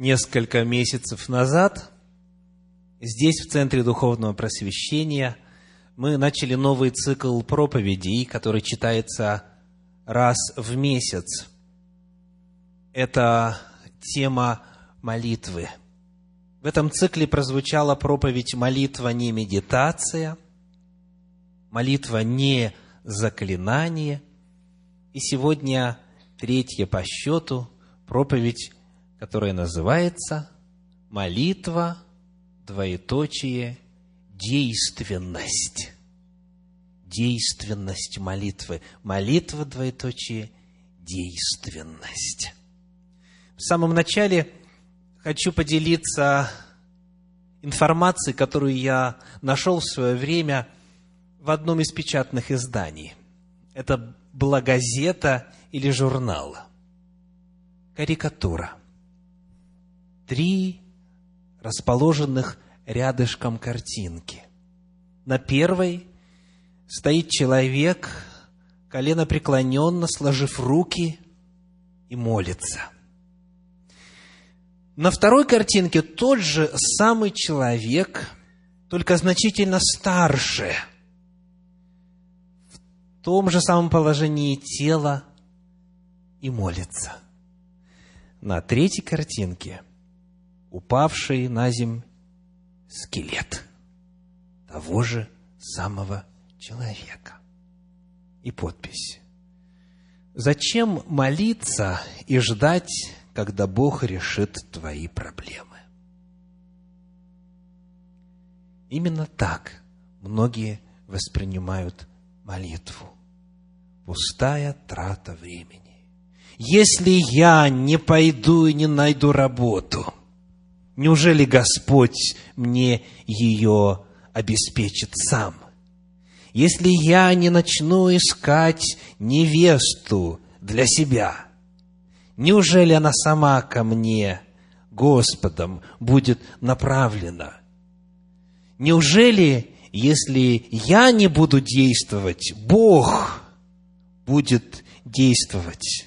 несколько месяцев назад здесь, в Центре Духовного Просвещения, мы начали новый цикл проповедей, который читается раз в месяц. Это тема молитвы. В этом цикле прозвучала проповедь «Молитва не медитация», «Молитва не заклинание», и сегодня третья по счету проповедь, которая называется «Молитва, двоеточие, действенность». Действенность молитвы. Молитва, двоеточие, действенность. В самом начале хочу поделиться информацией, которую я нашел в свое время в одном из печатных изданий. Это была газета или журнал. Карикатура. Три расположенных рядышком картинки. На первой стоит человек, колено преклоненно, сложив руки и молится – на второй картинке тот же самый человек, только значительно старше, в том же самом положении тела и молится. На третьей картинке упавший на земь скелет того же самого человека. И подпись. Зачем молиться и ждать когда Бог решит твои проблемы. Именно так многие воспринимают молитву. Пустая трата времени. Если я не пойду и не найду работу, неужели Господь мне ее обеспечит сам? Если я не начну искать невесту для себя – Неужели она сама ко мне, Господом, будет направлена? Неужели, если я не буду действовать, Бог будет действовать?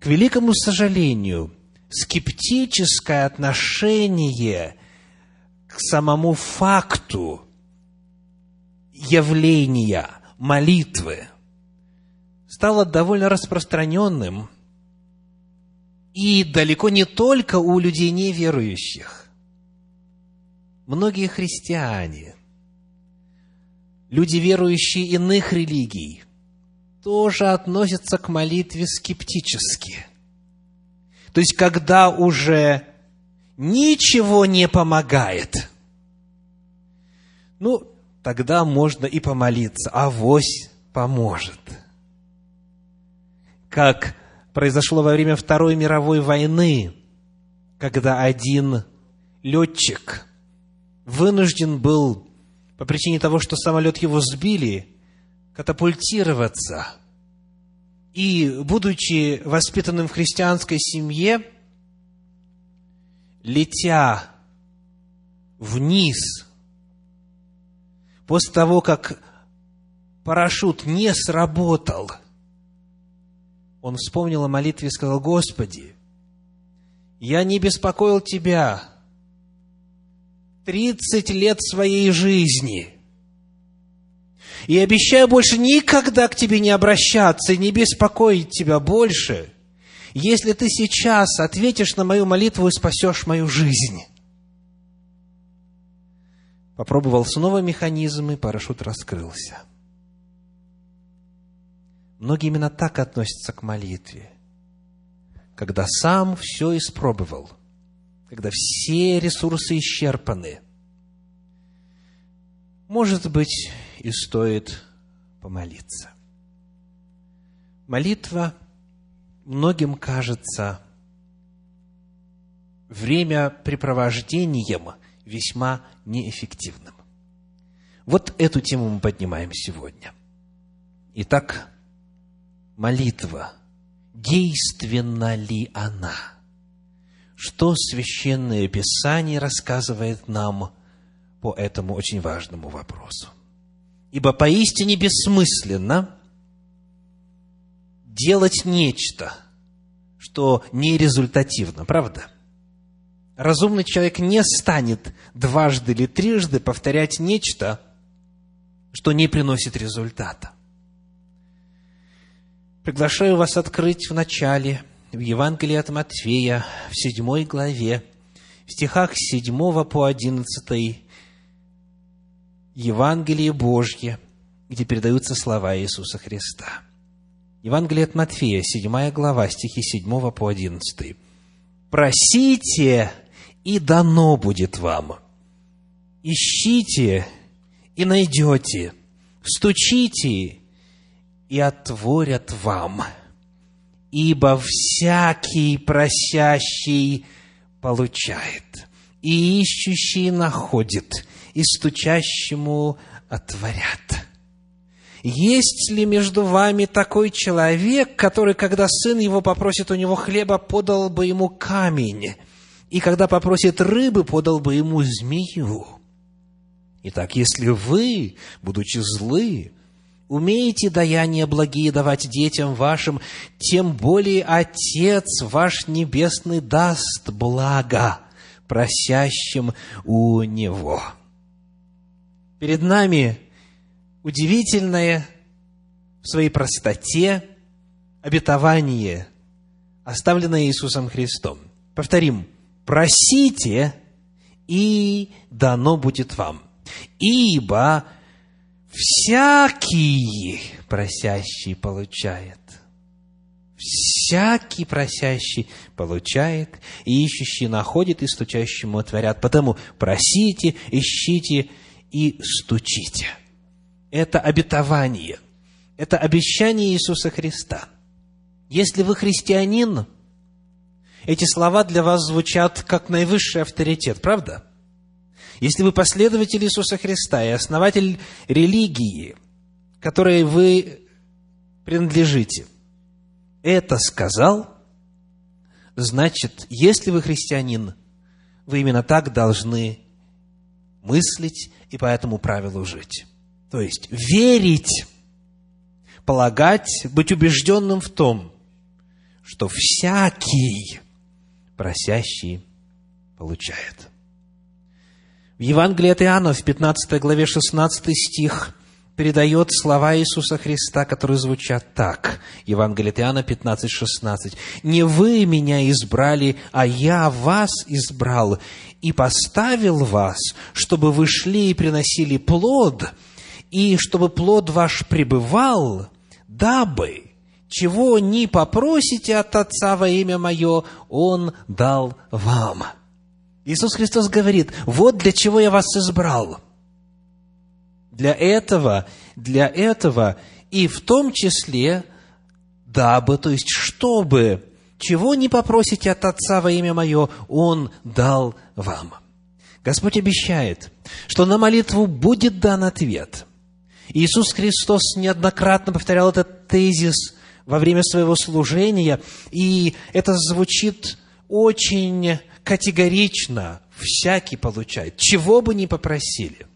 К великому сожалению, скептическое отношение к самому факту явления молитвы стало довольно распространенным – и далеко не только у людей неверующих. Многие христиане, люди, верующие иных религий, тоже относятся к молитве скептически. То есть, когда уже ничего не помогает, ну, тогда можно и помолиться, а авось поможет. Как произошло во время Второй мировой войны, когда один летчик вынужден был, по причине того, что самолет его сбили, катапультироваться. И, будучи воспитанным в христианской семье, летя вниз, после того, как парашют не сработал – он вспомнил о молитве и сказал, «Господи, я не беспокоил Тебя. Тридцать лет своей жизни, и обещаю больше никогда к Тебе не обращаться и не беспокоить Тебя больше, если Ты сейчас ответишь на мою молитву и спасешь мою жизнь». Попробовал снова механизм, и парашют раскрылся – Многие именно так относятся к молитве. Когда сам все испробовал, когда все ресурсы исчерпаны, может быть, и стоит помолиться. Молитва многим кажется времяпрепровождением весьма неэффективным. Вот эту тему мы поднимаем сегодня. Итак, молитва, действенна ли она? Что Священное Писание рассказывает нам по этому очень важному вопросу? Ибо поистине бессмысленно делать нечто, что не результативно, правда? разумный человек не станет дважды или трижды повторять нечто, что не приносит результата. Приглашаю вас открыть в начале, в Евангелии от Матфея, в седьмой главе, в стихах с 7 по 11, Евангелие Божье, где передаются слова Иисуса Христа. Евангелие от Матфея, 7 глава, стихи 7 по 11. «Просите, и дано будет вам. Ищите, и найдете. Стучите, и отворят вам. Ибо всякий просящий получает, и ищущий находит, и стучащему отворят. Есть ли между вами такой человек, который, когда сын его попросит у него хлеба, подал бы ему камень, и когда попросит рыбы, подал бы ему змею? Итак, если вы, будучи злы, умеете даяния благие давать детям вашим, тем более Отец ваш Небесный даст благо просящим у Него. Перед нами удивительное в своей простоте обетование, оставленное Иисусом Христом. Повторим, просите, и дано будет вам. Ибо Всякий просящий получает. Всякий просящий получает, и ищущий находит, и стучащему отворят. Потому просите, ищите и стучите. Это обетование, это обещание Иисуса Христа. Если вы христианин, эти слова для вас звучат как наивысший авторитет, правда? Если вы последователь Иисуса Христа и основатель религии, которой вы принадлежите, это сказал, значит, если вы христианин, вы именно так должны мыслить и по этому правилу жить. То есть верить, полагать, быть убежденным в том, что всякий просящий получает. В Евангелии от Иоанна, в 15 главе 16 стих, передает слова Иисуса Христа, которые звучат так. Евангелие от Иоанна 15, 16. «Не вы меня избрали, а я вас избрал и поставил вас, чтобы вы шли и приносили плод, и чтобы плод ваш пребывал, дабы, чего не попросите от Отца во имя Мое, Он дал вам». Иисус Христос говорит, вот для чего я вас избрал. Для этого, для этого, и в том числе, дабы, то есть чтобы, чего не попросите от Отца во имя Мое, Он дал вам. Господь обещает, что на молитву будет дан ответ. Иисус Христос неоднократно повторял этот тезис во время своего служения, и это звучит очень категорично всякий получает, чего бы ни попросили.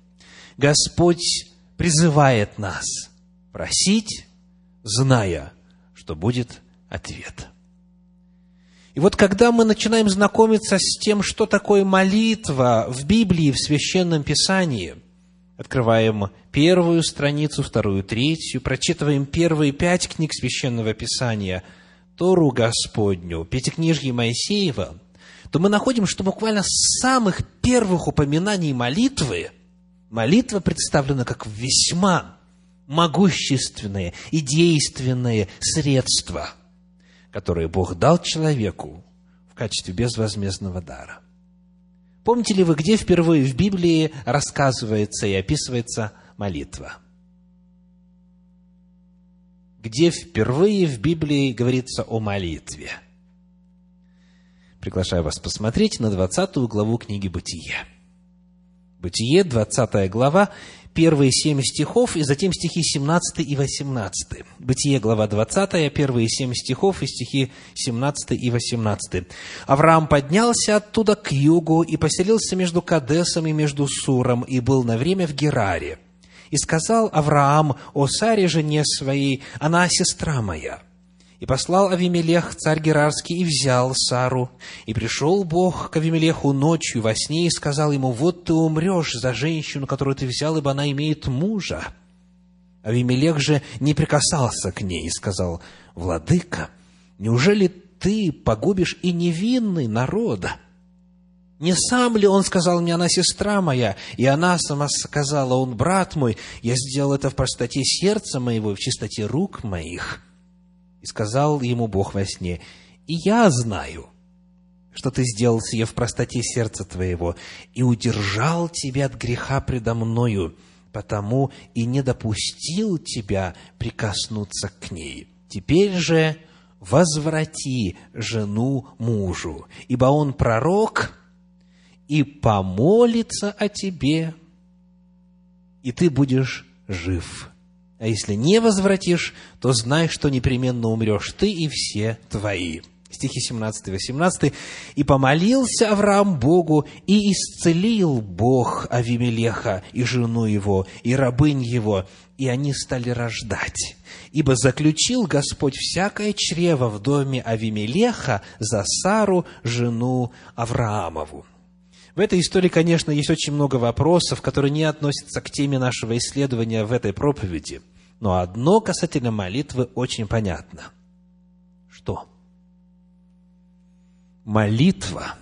Господь призывает нас просить, зная, что будет ответ. И вот когда мы начинаем знакомиться с тем, что такое молитва в Библии, в Священном Писании, открываем первую страницу, вторую, третью, прочитываем первые пять книг Священного Писания, Тору Господню, Пятикнижье Моисеева – то мы находим, что буквально с самых первых упоминаний молитвы молитва представлена как весьма могущественное и действенное средство, которое Бог дал человеку в качестве безвозмездного дара. Помните ли вы, где впервые в Библии рассказывается и описывается молитва? Где впервые в Библии говорится о молитве – Приглашаю вас посмотреть на 20 главу книги «Бытие». Бытие, 20 глава, первые семь стихов, и затем стихи 17 и 18. Бытие, глава 20, первые семь стихов и стихи 17 и 18. «Авраам поднялся оттуда к югу и поселился между Кадесом и между Суром, и был на время в Гераре. И сказал Авраам о Саре, жене своей, она сестра моя. И послал Авимелех, царь Герарский, и взял Сару. И пришел Бог к Авимелеху ночью во сне и сказал ему, «Вот ты умрешь за женщину, которую ты взял, ибо она имеет мужа». Авимелех же не прикасался к ней и сказал, «Владыка, неужели ты погубишь и невинный народа?» Не сам ли он сказал мне, она сестра моя, и она сама сказала, он брат мой, я сделал это в простоте сердца моего и в чистоте рук моих. И сказал ему Бог во сне, и я знаю, что ты сделал сие в простоте сердца твоего, и удержал тебя от греха предо мною, потому и не допустил тебя прикоснуться к ней. Теперь же возврати жену мужу, ибо он пророк, и помолится о тебе, и ты будешь жив. А если не возвратишь, то знай, что непременно умрешь ты и все твои. Стихи 17 и 18. «И помолился Авраам Богу, и исцелил Бог Авимелеха и жену его, и рабынь его, и они стали рождать. Ибо заключил Господь всякое чрево в доме Авимелеха за Сару, жену Авраамову». В этой истории, конечно, есть очень много вопросов, которые не относятся к теме нашего исследования в этой проповеди. Но одно касательно молитвы очень понятно. Что? Молитва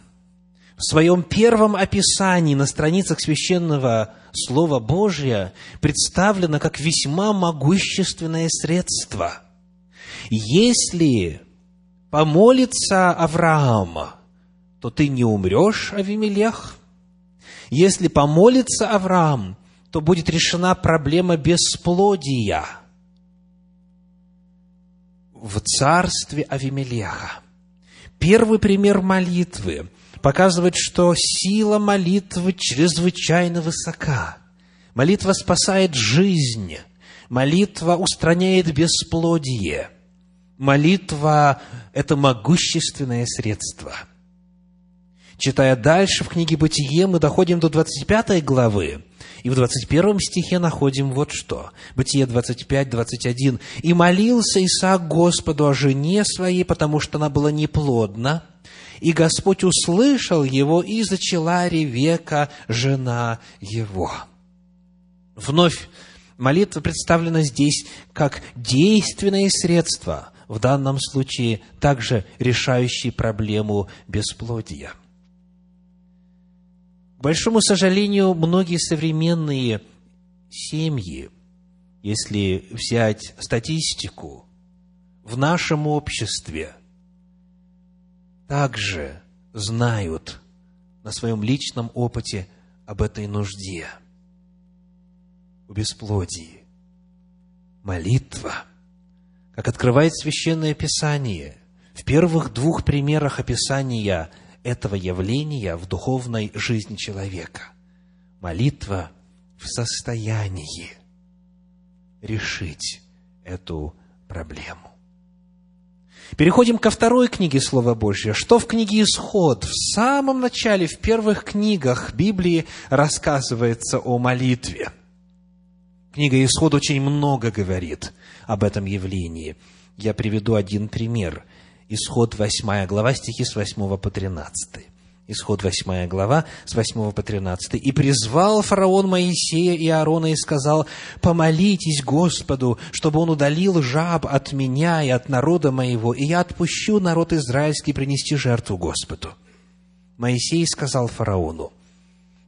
в своем первом описании на страницах священного Слова Божия представлена как весьма могущественное средство. Если помолится Авраама, то ты не умрешь, Авимелех. Если помолится Авраам, то будет решена проблема бесплодия в царстве Авимелеха. Первый пример молитвы показывает, что сила молитвы чрезвычайно высока. Молитва спасает жизнь. Молитва устраняет бесплодие. Молитва – это могущественное средство – Читая дальше в книге «Бытие», мы доходим до 25 главы, и в 21 стихе находим вот что. Бытие 25, 21. «И молился Исаак Господу о жене своей, потому что она была неплодна, и Господь услышал его, и зачала Ревека, жена его». Вновь молитва представлена здесь как действенное средство, в данном случае также решающее проблему бесплодия – большому сожалению, многие современные семьи, если взять статистику, в нашем обществе также знают на своем личном опыте об этой нужде, о бесплодии. Молитва, как открывает Священное Писание, в первых двух примерах описания – этого явления в духовной жизни человека. Молитва в состоянии решить эту проблему. Переходим ко второй книге Слова Божьего. Что в книге Исход? В самом начале, в первых книгах Библии рассказывается о молитве. Книга Исход очень много говорит об этом явлении. Я приведу один пример. Исход 8 глава, стихи с 8 по 13. Исход 8 глава, с 8 по 13. «И призвал фараон Моисея и Аарона и сказал, «Помолитесь Господу, чтобы он удалил жаб от меня и от народа моего, и я отпущу народ израильский принести жертву Господу». Моисей сказал фараону,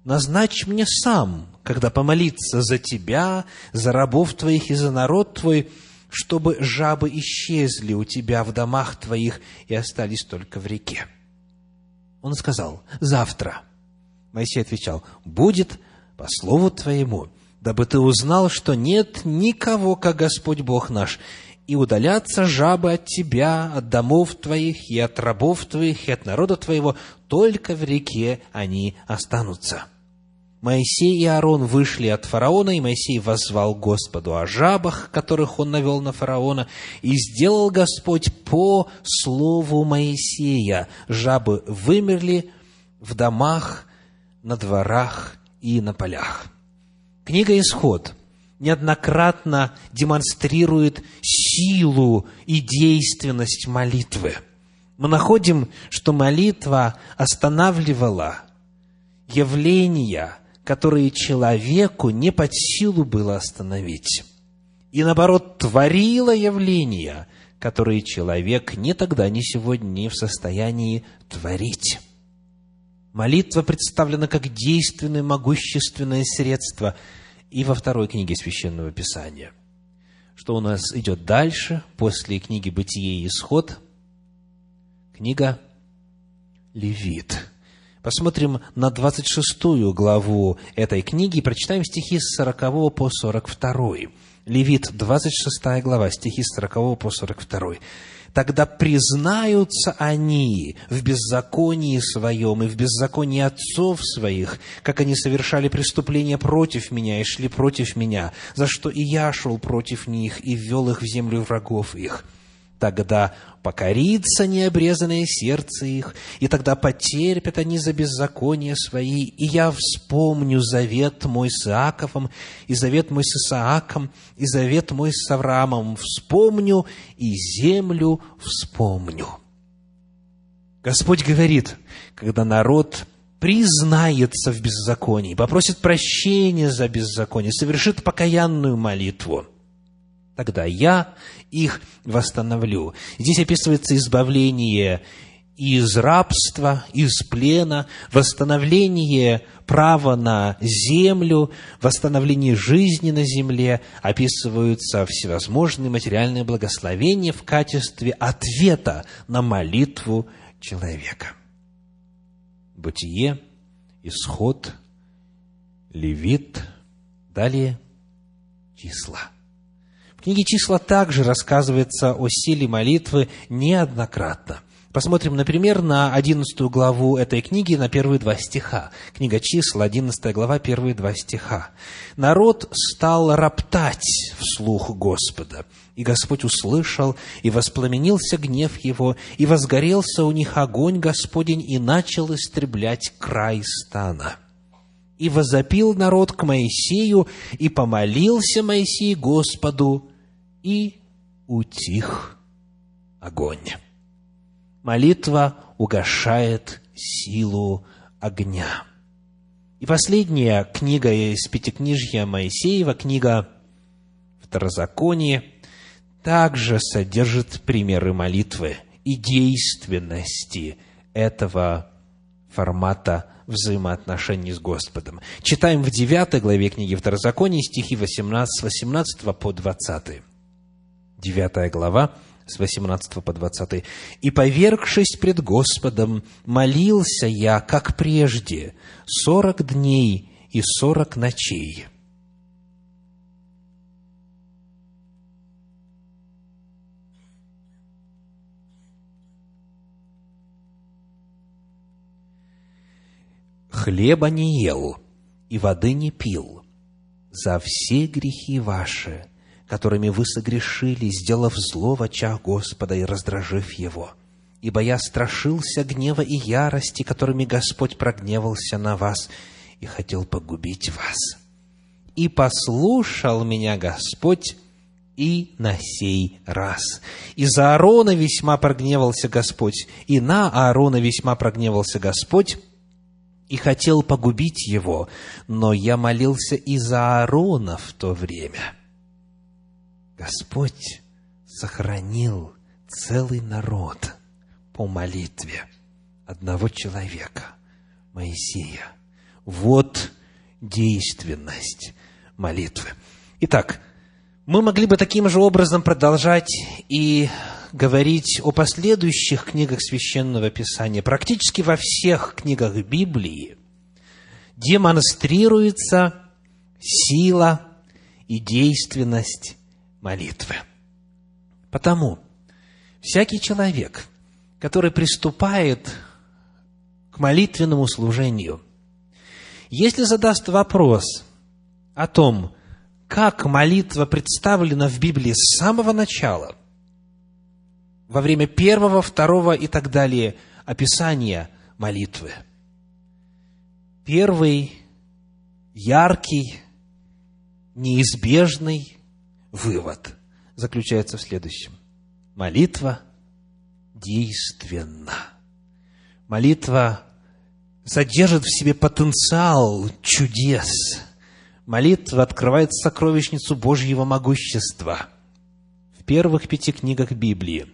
«Назначь мне сам, когда помолиться за тебя, за рабов твоих и за народ твой, чтобы жабы исчезли у тебя в домах твоих и остались только в реке. Он сказал, завтра. Моисей отвечал, будет по слову твоему, дабы ты узнал, что нет никого, как Господь Бог наш, и удалятся жабы от тебя, от домов твоих, и от рабов твоих, и от народа твоего, только в реке они останутся. Моисей и Аарон вышли от фараона, и Моисей воззвал Господу о жабах, которых он навел на фараона, и сделал Господь по слову Моисея. Жабы вымерли в домах, на дворах и на полях. Книга «Исход» неоднократно демонстрирует силу и действенность молитвы. Мы находим, что молитва останавливала явления, которые человеку не под силу было остановить. И наоборот, творила явления, которые человек ни тогда, ни сегодня не в состоянии творить. Молитва представлена как действенное, могущественное средство и во второй книге Священного Писания. Что у нас идет дальше, после книги «Бытие и исход»? Книга Левит. Посмотрим на 26 главу этой книги и прочитаем стихи с 40 по 42. Левит, 26 глава, стихи с 40 по 42 тогда признаются они в беззаконии своем и в беззаконии отцов своих, как они совершали преступления против меня и шли против меня, за что и я шел против них и ввел их в землю врагов их тогда покорится необрезанное сердце их, и тогда потерпят они за беззаконие свои, и я вспомню завет мой с Иаковом, и завет мой с Исааком, и завет мой с Авраамом. Вспомню, и землю вспомню». Господь говорит, когда народ признается в беззаконии, попросит прощения за беззаконие, совершит покаянную молитву – тогда я их восстановлю. Здесь описывается избавление из рабства, из плена, восстановление права на землю, восстановление жизни на земле, описываются всевозможные материальные благословения в качестве ответа на молитву человека. Бытие, исход, левит, далее числа – книге «Числа» также рассказывается о силе молитвы неоднократно. Посмотрим, например, на 11 главу этой книги, на первые два стиха. Книга числа, 11 глава, первые два стиха. «Народ стал роптать вслух Господа, и Господь услышал, и воспламенился гнев его, и возгорелся у них огонь Господень, и начал истреблять край стана». И возопил народ к Моисею, и помолился Моисей Господу, и утих огонь. Молитва угошает силу огня. И последняя книга из Пятикнижья Моисеева, книга Второзаконие, также содержит примеры молитвы и действенности этого формата взаимоотношений с Господом. Читаем в 9 главе книги Второзакония стихи 18, 18 по 20. 9 глава, с 18 по 20. «И, повергшись пред Господом, молился я, как прежде, сорок дней и сорок ночей». хлеба не ел и воды не пил за все грехи ваши, которыми вы согрешили, сделав зло в очах Господа и раздражив Его. Ибо я страшился гнева и ярости, которыми Господь прогневался на вас и хотел погубить вас. И послушал меня Господь и на сей раз. И за Аарона весьма прогневался Господь, и на Аарона весьма прогневался Господь, и хотел погубить его, но я молился и за Аарона в то время – Господь сохранил целый народ по молитве одного человека, Моисея. Вот действенность молитвы. Итак, мы могли бы таким же образом продолжать и говорить о последующих книгах Священного Писания. Практически во всех книгах Библии демонстрируется сила и действенность молитвы. Потому всякий человек, который приступает к молитвенному служению, если задаст вопрос о том, как молитва представлена в Библии с самого начала, во время первого, второго и так далее описания молитвы, первый, яркий, неизбежный вывод. заключается в следующем. Молитва действенна. Молитва содержит в себе потенциал чудес. Молитва открывает сокровищницу Божьего могущества. В первых пяти книгах Библии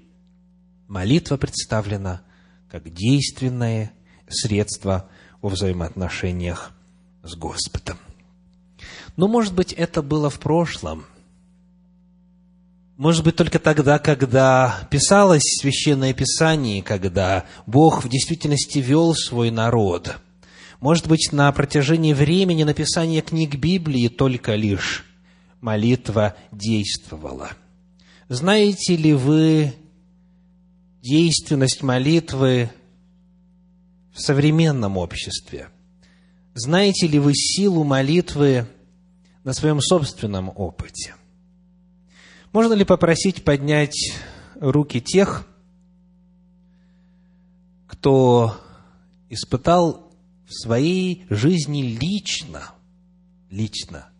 молитва представлена как действенное средство во взаимоотношениях с Господом. Но, может быть, это было в прошлом. Может быть, только тогда, когда писалось Священное Писание, когда Бог в действительности вел свой народ. Может быть, на протяжении времени написания книг Библии только лишь молитва действовала. Знаете ли вы действенность молитвы в современном обществе? Знаете ли вы силу молитвы на своем собственном опыте? Можно ли попросить поднять руки тех, кто испытал в своей жизни лично, лично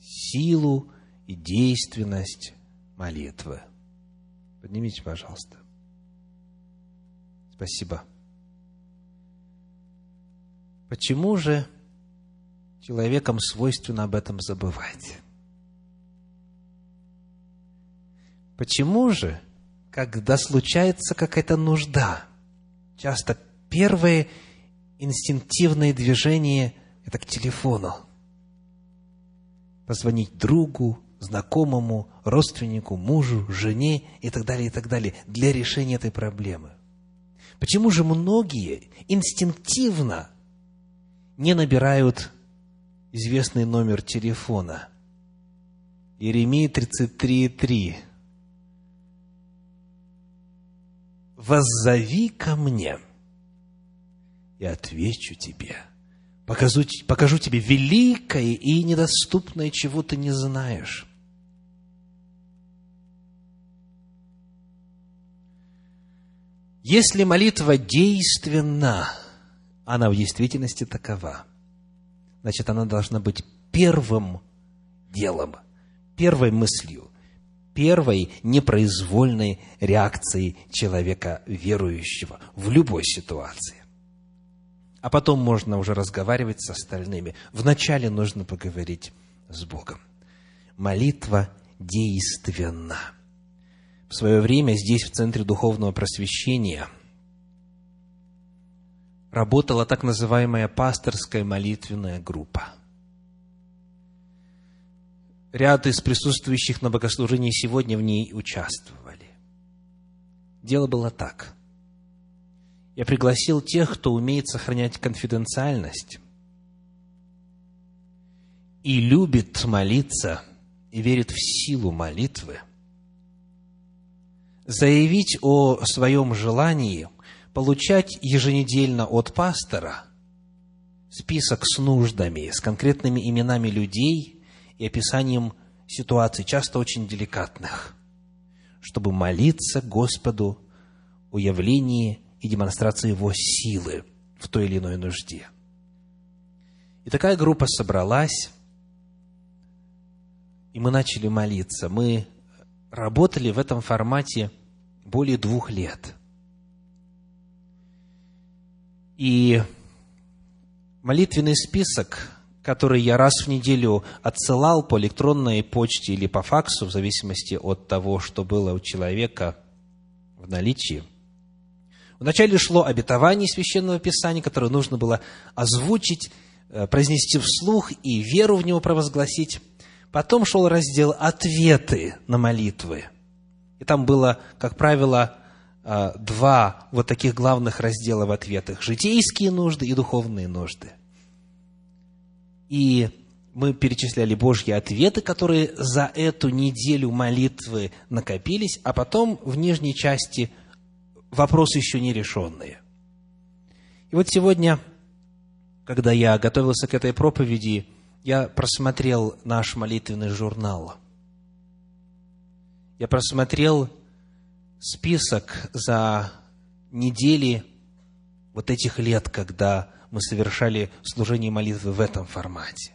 силу и действенность молитвы? Поднимите, пожалуйста. Спасибо. Почему же человекам свойственно об этом забывать? Почему же, когда случается какая-то нужда, часто первое инстинктивное движение – это к телефону. Позвонить другу, знакомому, родственнику, мужу, жене и так далее, и так далее, для решения этой проблемы. Почему же многие инстинктивно не набирают известный номер телефона? Иеремия 33,3 воззови ко мне, и отвечу тебе. Покажу, покажу тебе великое и недоступное, чего ты не знаешь. Если молитва действенна, она в действительности такова, значит, она должна быть первым делом, первой мыслью, первой непроизвольной реакцией человека верующего в любой ситуации. А потом можно уже разговаривать с остальными. Вначале нужно поговорить с Богом. Молитва действенна. В свое время здесь, в Центре Духовного Просвещения, работала так называемая пасторская молитвенная группа – ряд из присутствующих на богослужении сегодня в ней участвовали. Дело было так. Я пригласил тех, кто умеет сохранять конфиденциальность и любит молиться и верит в силу молитвы, заявить о своем желании получать еженедельно от пастора список с нуждами, с конкретными именами людей – и описанием ситуаций, часто очень деликатных, чтобы молиться Господу о явлении и демонстрации Его силы в той или иной нужде. И такая группа собралась, и мы начали молиться. Мы работали в этом формате более двух лет. И молитвенный список который я раз в неделю отсылал по электронной почте или по факсу, в зависимости от того, что было у человека в наличии. Вначале шло обетование Священного Писания, которое нужно было озвучить, э, произнести вслух и веру в него провозгласить. Потом шел раздел «Ответы на молитвы». И там было, как правило, э, два вот таких главных раздела в ответах – житейские нужды и духовные нужды и мы перечисляли Божьи ответы, которые за эту неделю молитвы накопились, а потом в нижней части вопросы еще не решенные. И вот сегодня, когда я готовился к этой проповеди, я просмотрел наш молитвенный журнал. Я просмотрел список за недели вот этих лет, когда мы совершали служение молитвы в этом формате.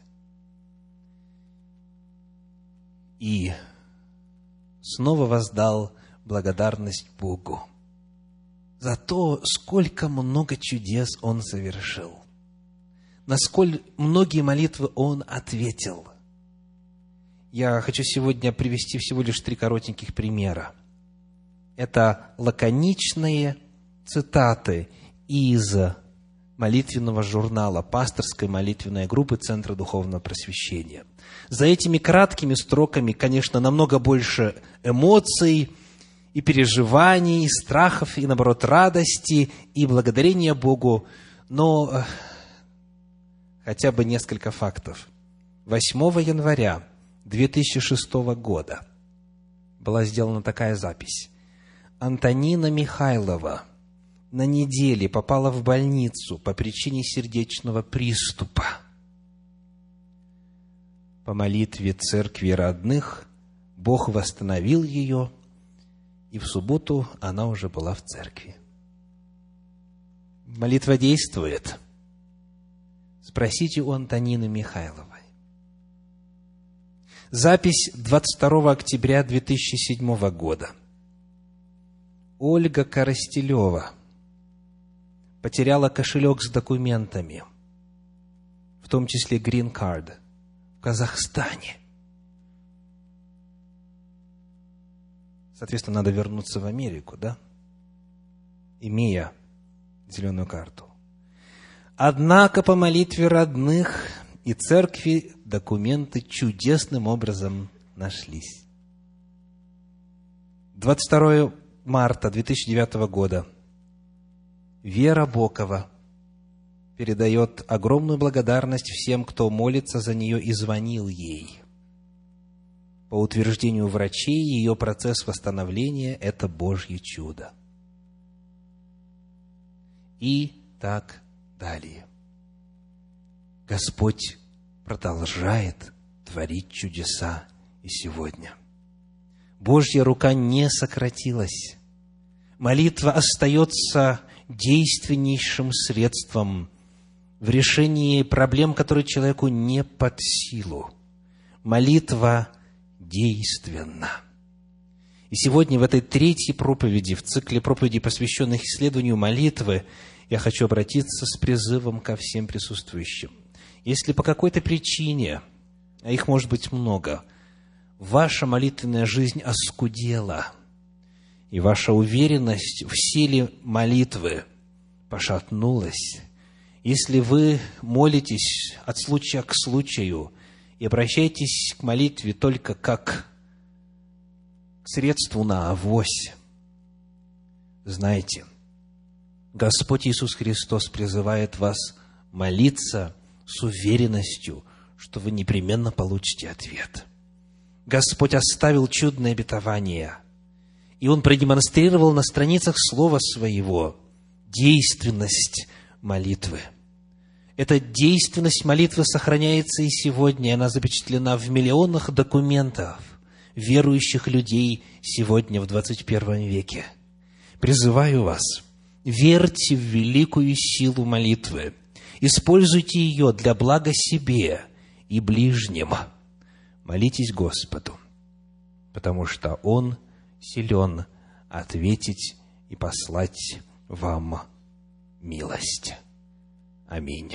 И снова воздал благодарность Богу за то, сколько много чудес он совершил, насколько многие молитвы он ответил. Я хочу сегодня привести всего лишь три коротеньких примера. Это лаконичные цитаты из молитвенного журнала пасторской молитвенной группы Центра Духовного Просвещения. За этими краткими строками, конечно, намного больше эмоций и переживаний, и страхов, и, наоборот, радости, и благодарения Богу, но э, хотя бы несколько фактов. 8 января 2006 года была сделана такая запись. Антонина Михайлова – на неделе попала в больницу по причине сердечного приступа. По молитве церкви родных Бог восстановил ее, и в субботу она уже была в церкви. Молитва действует. Спросите у Антонины Михайловой. Запись 22 октября 2007 года. Ольга Коростелева – потеряла кошелек с документами, в том числе грин-кард, в Казахстане. Соответственно, надо вернуться в Америку, да? Имея зеленую карту. Однако по молитве родных и церкви документы чудесным образом нашлись. 22 марта 2009 года Вера Бокова передает огромную благодарность всем, кто молится за нее и звонил ей. По утверждению врачей, ее процесс восстановления – это Божье чудо. И так далее. Господь продолжает творить чудеса и сегодня. Божья рука не сократилась. Молитва остается действеннейшим средством в решении проблем, которые человеку не под силу. Молитва действенна. И сегодня в этой третьей проповеди, в цикле проповедей, посвященных исследованию молитвы, я хочу обратиться с призывом ко всем присутствующим. Если по какой-то причине, а их может быть много, ваша молитвенная жизнь оскудела – и ваша уверенность в силе молитвы пошатнулась, если вы молитесь от случая к случаю и обращаетесь к молитве только как к средству на авось, знайте, Господь Иисус Христос призывает вас молиться с уверенностью, что вы непременно получите ответ. Господь оставил чудное обетование – и он продемонстрировал на страницах Слова Своего действенность молитвы. Эта действенность молитвы сохраняется и сегодня, она запечатлена в миллионах документов верующих людей сегодня в 21 веке. Призываю вас, верьте в великую силу молитвы, используйте ее для блага себе и ближним. Молитесь Господу, потому что Он – силен ответить и послать вам милость. Аминь.